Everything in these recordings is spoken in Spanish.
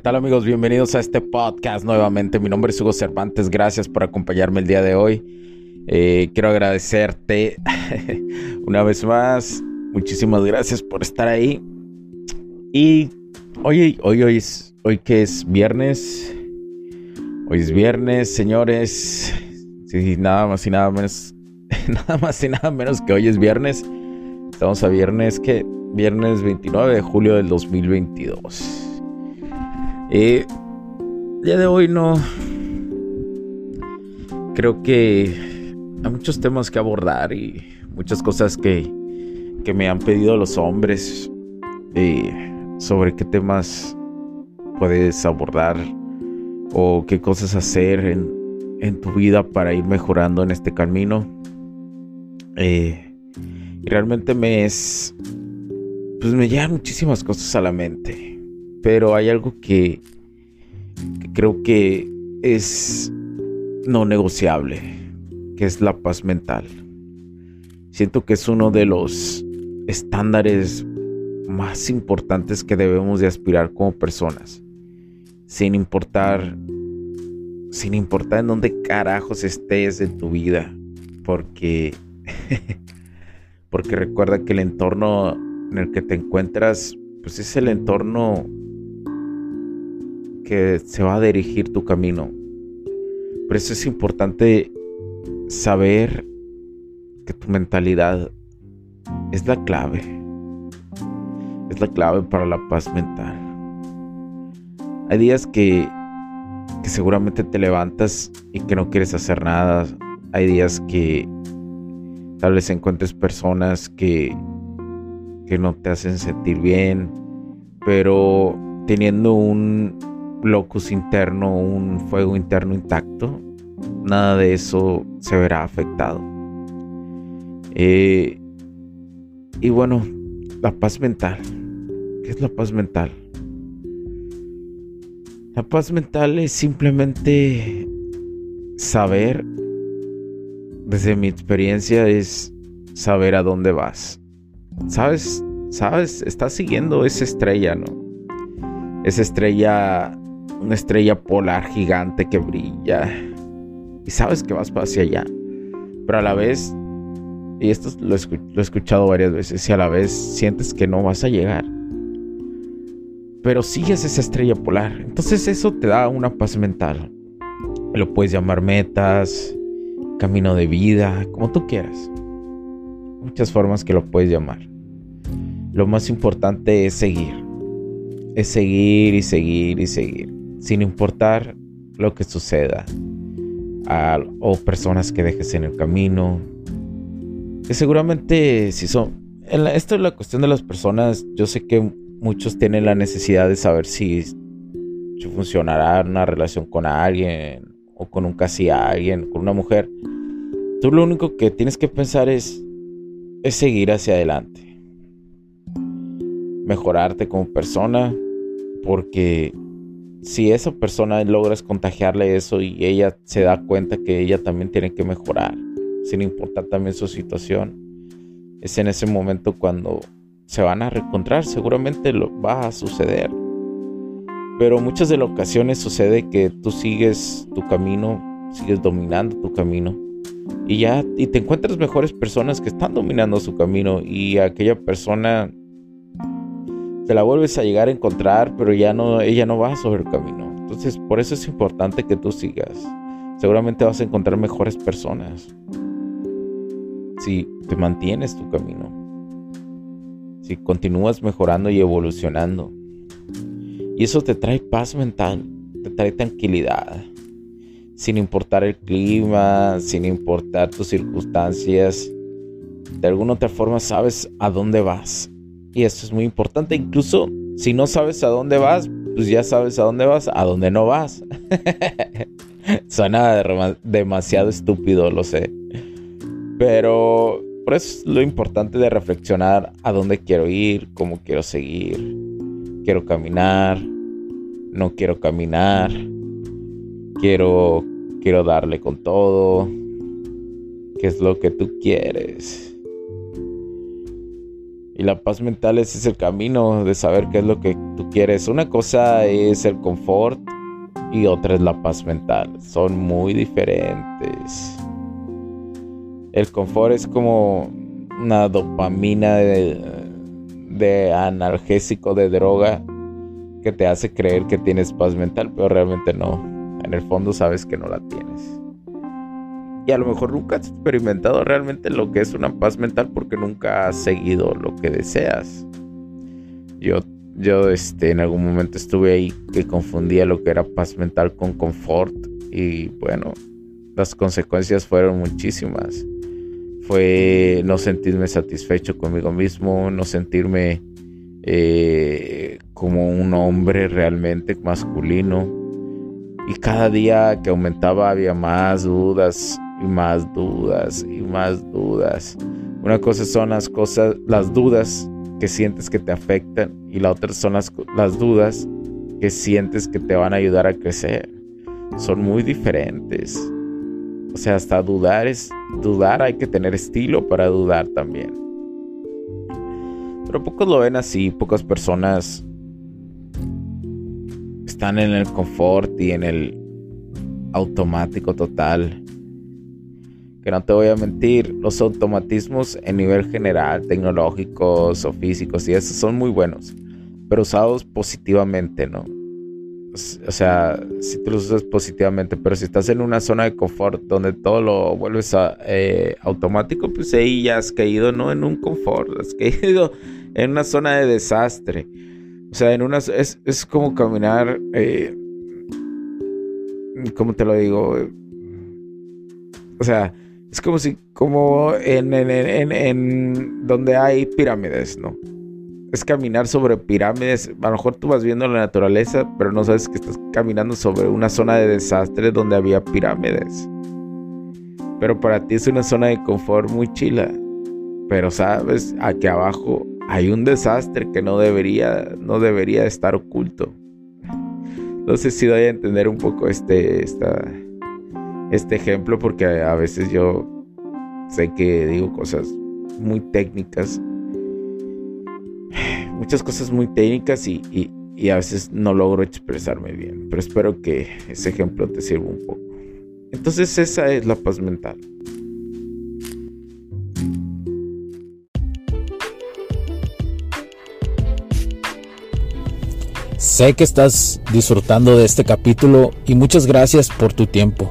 ¿Qué tal amigos? Bienvenidos a este podcast nuevamente. Mi nombre es Hugo Cervantes. Gracias por acompañarme el día de hoy. Eh, quiero agradecerte una vez más. Muchísimas gracias por estar ahí. Y hoy, hoy, hoy hoy que es viernes. Hoy es viernes, señores. Sí, nada más y nada menos. Nada más y nada menos que hoy es viernes. Estamos a viernes que viernes 29 de julio del 2022. Eh, día de hoy no. Creo que hay muchos temas que abordar y muchas cosas que, que me han pedido los hombres eh, sobre qué temas puedes abordar o qué cosas hacer en, en tu vida para ir mejorando en este camino. Eh, y realmente me es. Pues me llegan muchísimas cosas a la mente. Pero hay algo que, creo que es no negociable, que es la paz mental. Siento que es uno de los estándares más importantes que debemos de aspirar como personas. Sin importar sin importar en dónde carajos estés en tu vida, porque porque recuerda que el entorno en el que te encuentras pues es el entorno que se va a dirigir tu camino. Por eso es importante saber que tu mentalidad es la clave. Es la clave para la paz mental. Hay días que, que seguramente te levantas y que no quieres hacer nada. Hay días que tal vez encuentres personas que, que no te hacen sentir bien. Pero teniendo un, locus interno, un fuego interno intacto, nada de eso se verá afectado. Eh, y bueno, la paz mental. ¿Qué es la paz mental? La paz mental es simplemente saber, desde mi experiencia, es saber a dónde vas. ¿Sabes? ¿Sabes? Estás siguiendo esa estrella, ¿no? Esa estrella una estrella polar gigante que brilla y sabes que vas hacia allá, pero a la vez, y esto lo, he escuchado varias veces, y a la vez sientes que no vas a llegar, pero sigues esa estrella polar, entonces eso te da una paz mental. Lo puedes llamar metas, camino de vida, como tú quieras. Muchas formas que lo puedes llamar. Lo más importante es seguir. Es seguir y seguir y seguir sin importar lo que suceda o personas que dejes en el camino. Que seguramente si son... esto es la cuestión de las personas. Yo sé que muchos tienen la necesidad de saber si, si funcionará una relación con alguien o con un casi alguien, con una mujer. Tú lo único que tienes que pensar es, es seguir hacia adelante. Mejorarte como persona porque si esa persona logras contagiarle eso y ella se da cuenta que ella también tiene que mejorar, sin importar también su situación, es en ese momento cuando se van a reencontrar, seguramente lo va a suceder. Pero muchas de las ocasiones sucede que tú sigues tu camino, sigues dominando tu camino y ya y te encuentras mejores personas que están dominando su camino y aquella persona te la vuelves a llegar a encontrar, pero ya no, ella no va sobre el camino. Entonces, por eso es importante que tú sigas. Seguramente vas a encontrar mejores personas. Si te mantienes tu camino. Si continúas mejorando y evolucionando. Y eso te trae paz mental, te trae tranquilidad. Sin importar el clima, sin importar tus circunstancias, de alguna otra forma sabes a dónde vas. Y esto es muy importante. Incluso si no sabes a dónde vas, pues ya sabes a dónde vas, a dónde no vas. Suena demasiado estúpido, lo sé. Pero por eso es lo importante de reflexionar a dónde quiero ir, cómo quiero seguir. Quiero caminar, no quiero caminar. Quiero quiero darle con todo. ¿Qué es lo que tú quieres? Y la paz mental ese es el camino de saber qué es lo que tú quieres. Una cosa es el confort y otra es la paz mental. Son muy diferentes. El confort es como una dopamina de, analgésico de droga que te hace creer que tienes paz mental, pero realmente no. En el fondo sabes que no la tienes y a lo mejor nunca has experimentado realmente lo que es una paz mental porque nunca has seguido lo que deseas. Yo, yo este, en algún momento estuve ahí que confundía lo que era paz mental con confort y bueno, las consecuencias fueron muchísimas. Fue no sentirme satisfecho conmigo mismo, no sentirme eh, como un hombre realmente masculino. Y cada día que aumentaba había más dudas, y más dudas y más dudas. Una cosa son las cosas, las dudas que sientes que te afectan y la otra son las, las dudas que sientes que te van a ayudar a crecer. Son muy diferentes. O sea, hasta dudar es dudar, hay que tener estilo para dudar también. Pero pocos lo ven así, pocas personas están en el confort y en el automático total que no te voy a mentir, los automatismos en nivel general, tecnológicos o físicos y esos son muy buenos, pero usados positivamente, ¿no? O sea, si tú los usas positivamente, pero si estás en una zona de confort donde todo lo vuelves a, eh, automático, pues ahí ya has caído, ¿no? En un confort, has caído en una zona de desastre. O sea, en una, es, es como caminar, eh, ¿cómo te lo digo? O sea, es como si, como en, en, donde hay pirámides, ¿no? Es caminar sobre pirámides. A lo mejor tú vas viendo la naturaleza, pero no sabes que estás caminando sobre una zona de desastre donde había pirámides. Pero para ti es una zona de confort muy chila. Pero sabes, aquí abajo hay un desastre que no debería, no debería estar oculto. No sé si doy a entender un poco este, esta, este ejemplo porque a veces yo sé que digo cosas muy técnicas, muchas cosas muy técnicas y, a veces no logro expresarme bien, pero espero que ese ejemplo te sirva un poco. Entonces esa es la paz mental. Sé que estás disfrutando de este capítulo y muchas gracias por tu tiempo.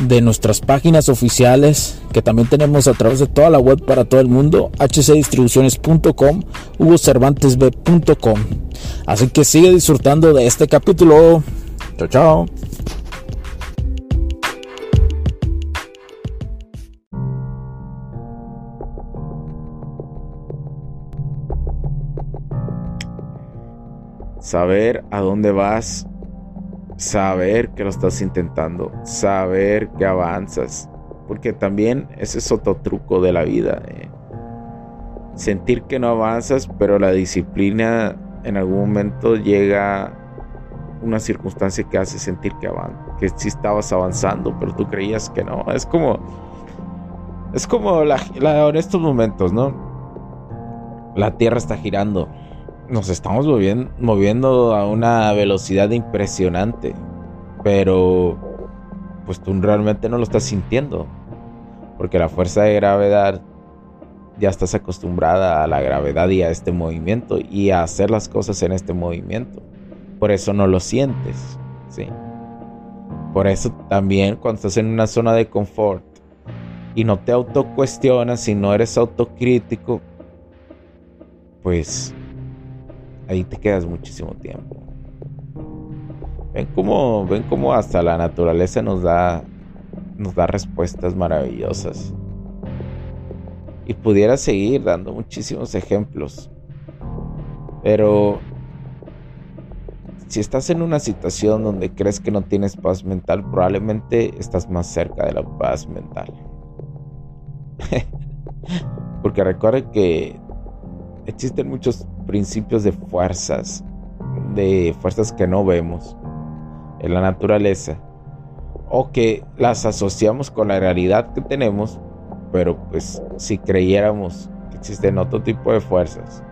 de nuestras páginas oficiales que también tenemos a través de toda la web para todo el mundo, hcdistribuciones.com, hugocervantesb.com. Así que sigue disfrutando de este capítulo. Chao, chao. Saber a dónde vas saber que lo estás intentando, saber que avanzas, porque también ese es otro truco de la vida. Eh. Sentir que no avanzas, pero la disciplina en algún momento llega una circunstancia que hace sentir que avanzas, que sí estabas avanzando, pero tú creías que no. Es como, es como la, en estos momentos, ¿no? La Tierra está girando nos estamos moviendo, a una velocidad impresionante, pero pues tú realmente no lo estás sintiendo, porque la fuerza de gravedad ya estás acostumbrada a la gravedad y a este movimiento y a hacer las cosas en este movimiento. Por eso no lo sientes, ¿sí? Por eso también cuando estás en una zona de confort y no te autocuestionas y no eres autocrítico, pues ahí te quedas muchísimo tiempo. Ven cómo, ven cómo hasta la naturaleza nos da, nos da respuestas maravillosas. Y pudiera seguir dando muchísimos ejemplos. Pero si estás en una situación donde crees que no tienes paz mental, probablemente estás más cerca de la paz mental. Porque recuerda que existen muchos principios de fuerzas, de fuerzas que no vemos en la naturaleza, o que las asociamos con la realidad que tenemos, pero pues si creyéramos que existen otro tipo de fuerzas,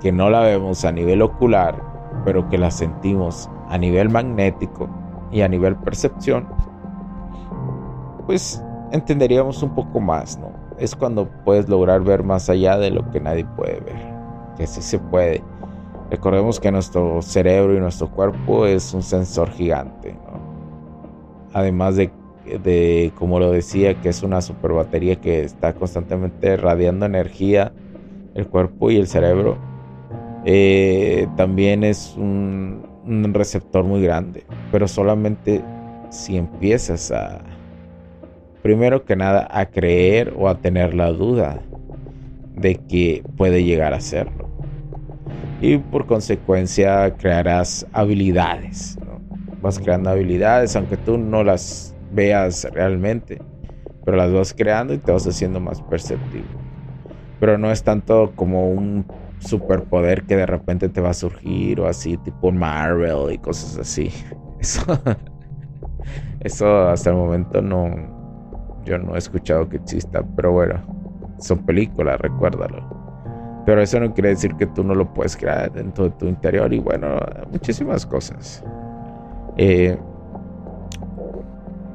que no la vemos a nivel ocular, pero que la sentimos a nivel magnético y a nivel percepción, pues entenderíamos un poco más, ¿no? Es cuando puedes lograr ver más allá de lo que nadie puede ver, que sí se puede. Recordemos que nuestro cerebro y nuestro cuerpo es un sensor gigante. Además de, de, como lo decía, que es una super batería que está constantemente radiando energía, el cuerpo y el cerebro, eh, también es un receptor muy grande, pero solamente si empiezas a primero que nada a creer o a tener la duda de que puede llegar a serlo. Y por consecuencia crearás habilidades. Vas creando habilidades aunque tú no las veas realmente, pero las vas creando y te vas haciendo más perceptivo. Pero no es tanto como un superpoder que de repente te va a surgir o así, tipo Marvel y cosas así. Eso, eso hasta el momento no, yo no he escuchado que exista, pero bueno, son películas, recuérdalo. Pero eso no quiere decir que tú no lo puedes crear dentro de tu interior y bueno, muchísimas cosas. Eh,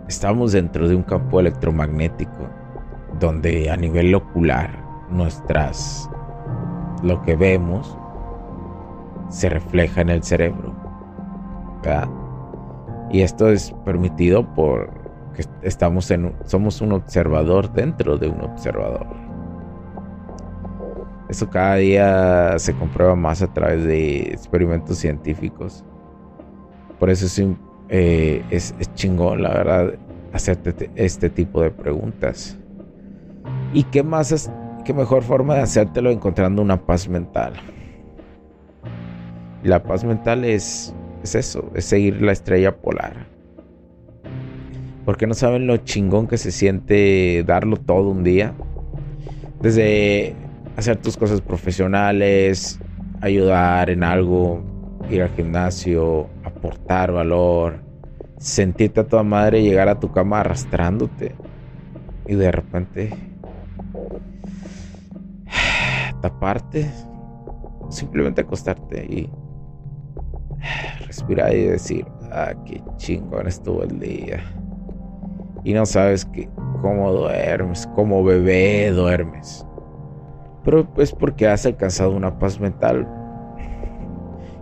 estamos dentro de un campo electromagnético donde a nivel ocular nuestras lo que vemos se refleja en el cerebro. Y esto es permitido por que estamos en, somos un observador dentro de un observador. Eso cada día se comprueba más a través de experimentos científicos. Por eso es, eh, es, chingón, la verdad, hacerte este tipo de preguntas. ¿Y qué más es, qué mejor forma de hacértelo encontrando una paz mental? La paz mental es, es eso, es seguir la estrella polar porque no saben lo chingón que se siente darlo todo un día. Desde hacer tus cosas profesionales, ayudar en algo, ir al gimnasio, aportar valor, sentirte a tu madre llegar a tu cama arrastrándote y de repente taparte, simplemente acostarte y respirar y decir, ah, qué chingón estuvo el día y no sabes que, cómo duermes, cómo bebé duermes. Pero es porque has alcanzado una paz mental.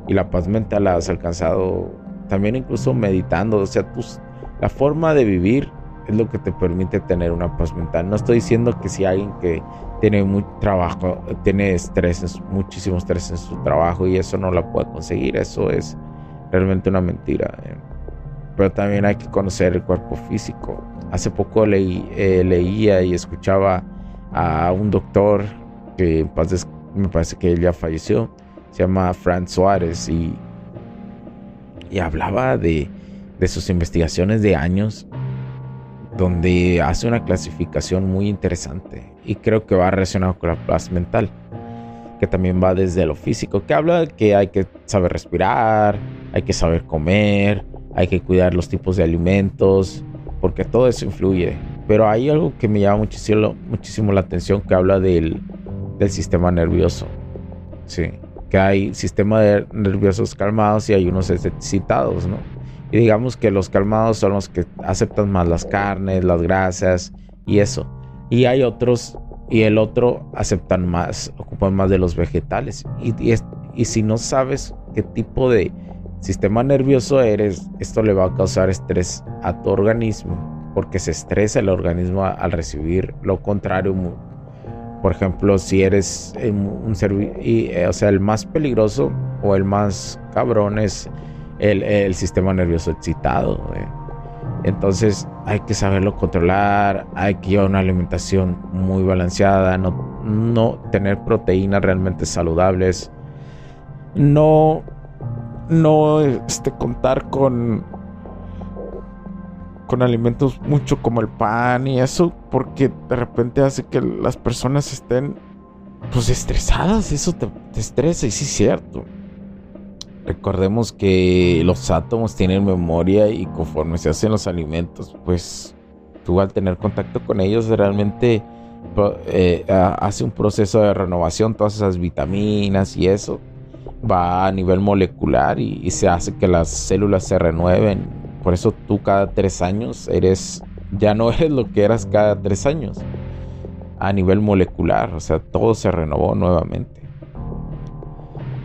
Y la paz mental la has alcanzado también incluso meditando. O sea, tus, la forma de vivir es lo que te permite tener una paz mental. No estoy diciendo que si alguien que tiene mucho trabajo, tiene estrés, muchísimo estrés en su trabajo y eso no la puede conseguir, eso es realmente una mentira. Pero también hay que conocer el cuerpo físico. Hace poco eh, leía y escuchaba a un doctor que me parece que él ya falleció, se llama Fran Suárez y, y hablaba de, de sus investigaciones de años donde hace una clasificación muy interesante y creo que va relacionado con la paz mental, que también va desde lo físico, que habla de que hay que saber respirar, hay que saber comer, hay que cuidar los tipos de alimentos, porque todo eso influye. Pero hay algo que me llama muchísimo, muchísimo la atención que habla del, del sistema nervioso. Sí, que hay sistemas nerviosos calmados y hay unos excitados, ¿no? Y digamos que los calmados son los que aceptan más las carnes, las grasas y eso. Y hay otros, y el otro aceptan más, ocupan más de los vegetales. Y, y, si no sabes qué tipo de sistema nervioso eres, esto le va a causar estrés a tu organismo, porque se estresa el organismo al recibir lo contrario. Por ejemplo, si eres un servicio, eh, o sea, el más peligroso o el más cabrón es el, sistema nervioso excitado. Entonces hay que saberlo controlar, hay que llevar una alimentación muy balanceada, no, no tener proteínas realmente saludables, no, no este, contar con, con alimentos mucho como el pan y eso, porque de repente hace que las personas estén pues estresadas, eso te, estresa y sí es cierto. Recordemos que los átomos tienen memoria y conforme se hacen los alimentos, pues tú al tener contacto con ellos realmente eh, hace un proceso de renovación, todas esas vitaminas y eso va a nivel molecular y, se hace que las células se renueven. Por eso tú cada tres años eres, ya no eres lo que eras cada tres años a nivel molecular, o sea, todo se renovó nuevamente.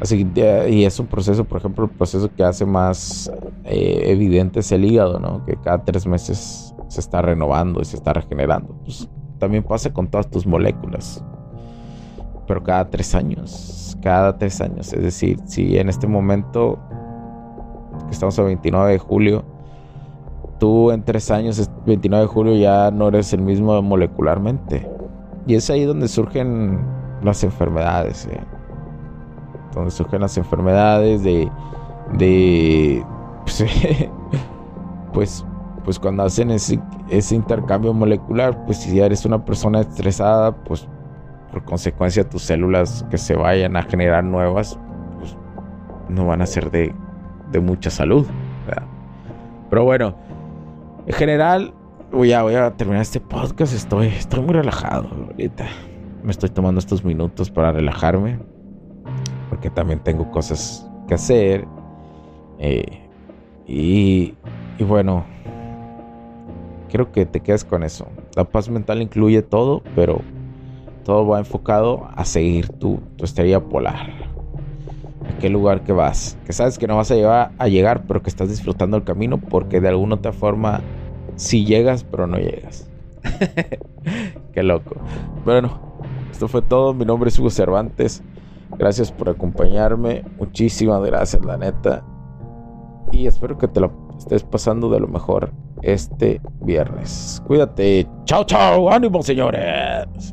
Así y es un proceso, por ejemplo, el proceso que hace más eh, evidente es el hígado, ¿no? Que cada tres meses se está renovando y se está regenerando. Pues también pasa con todas tus moléculas. Pero cada tres años, cada tres años. Es decir, si en este momento, que estamos a 29 de julio, tú en tres años, 29 de julio, ya no eres el mismo molecularmente. Y es ahí donde surgen las enfermedades. ¿eh? donde surgen las enfermedades, de, de pues, pues, pues, cuando hacen ese, ese intercambio molecular, pues si eres una persona estresada, pues por consecuencia tus células que se vayan a generar nuevas, pues no van a ser de, mucha salud. Pero bueno, en general, voy a, voy a terminar este podcast. Estoy, estoy muy relajado ahorita. Me estoy tomando estos minutos para relajarme porque también tengo cosas que hacer. Eh, y, y bueno, quiero que te quedes con eso. La paz mental incluye todo, pero todo va enfocado a seguir tu, tu estrella polar. A qué lugar que vas. Que sabes que no vas a llegar, a llegar, pero que estás disfrutando el camino porque de alguna otra forma sí llegas, pero no llegas. qué loco. Bueno, esto fue todo. Mi nombre es Hugo Cervantes. Gracias por acompañarme. Muchísimas gracias, la neta. Y espero que te lo estés pasando de lo mejor este viernes. Cuídate. Chao, chao. Ánimo, señores.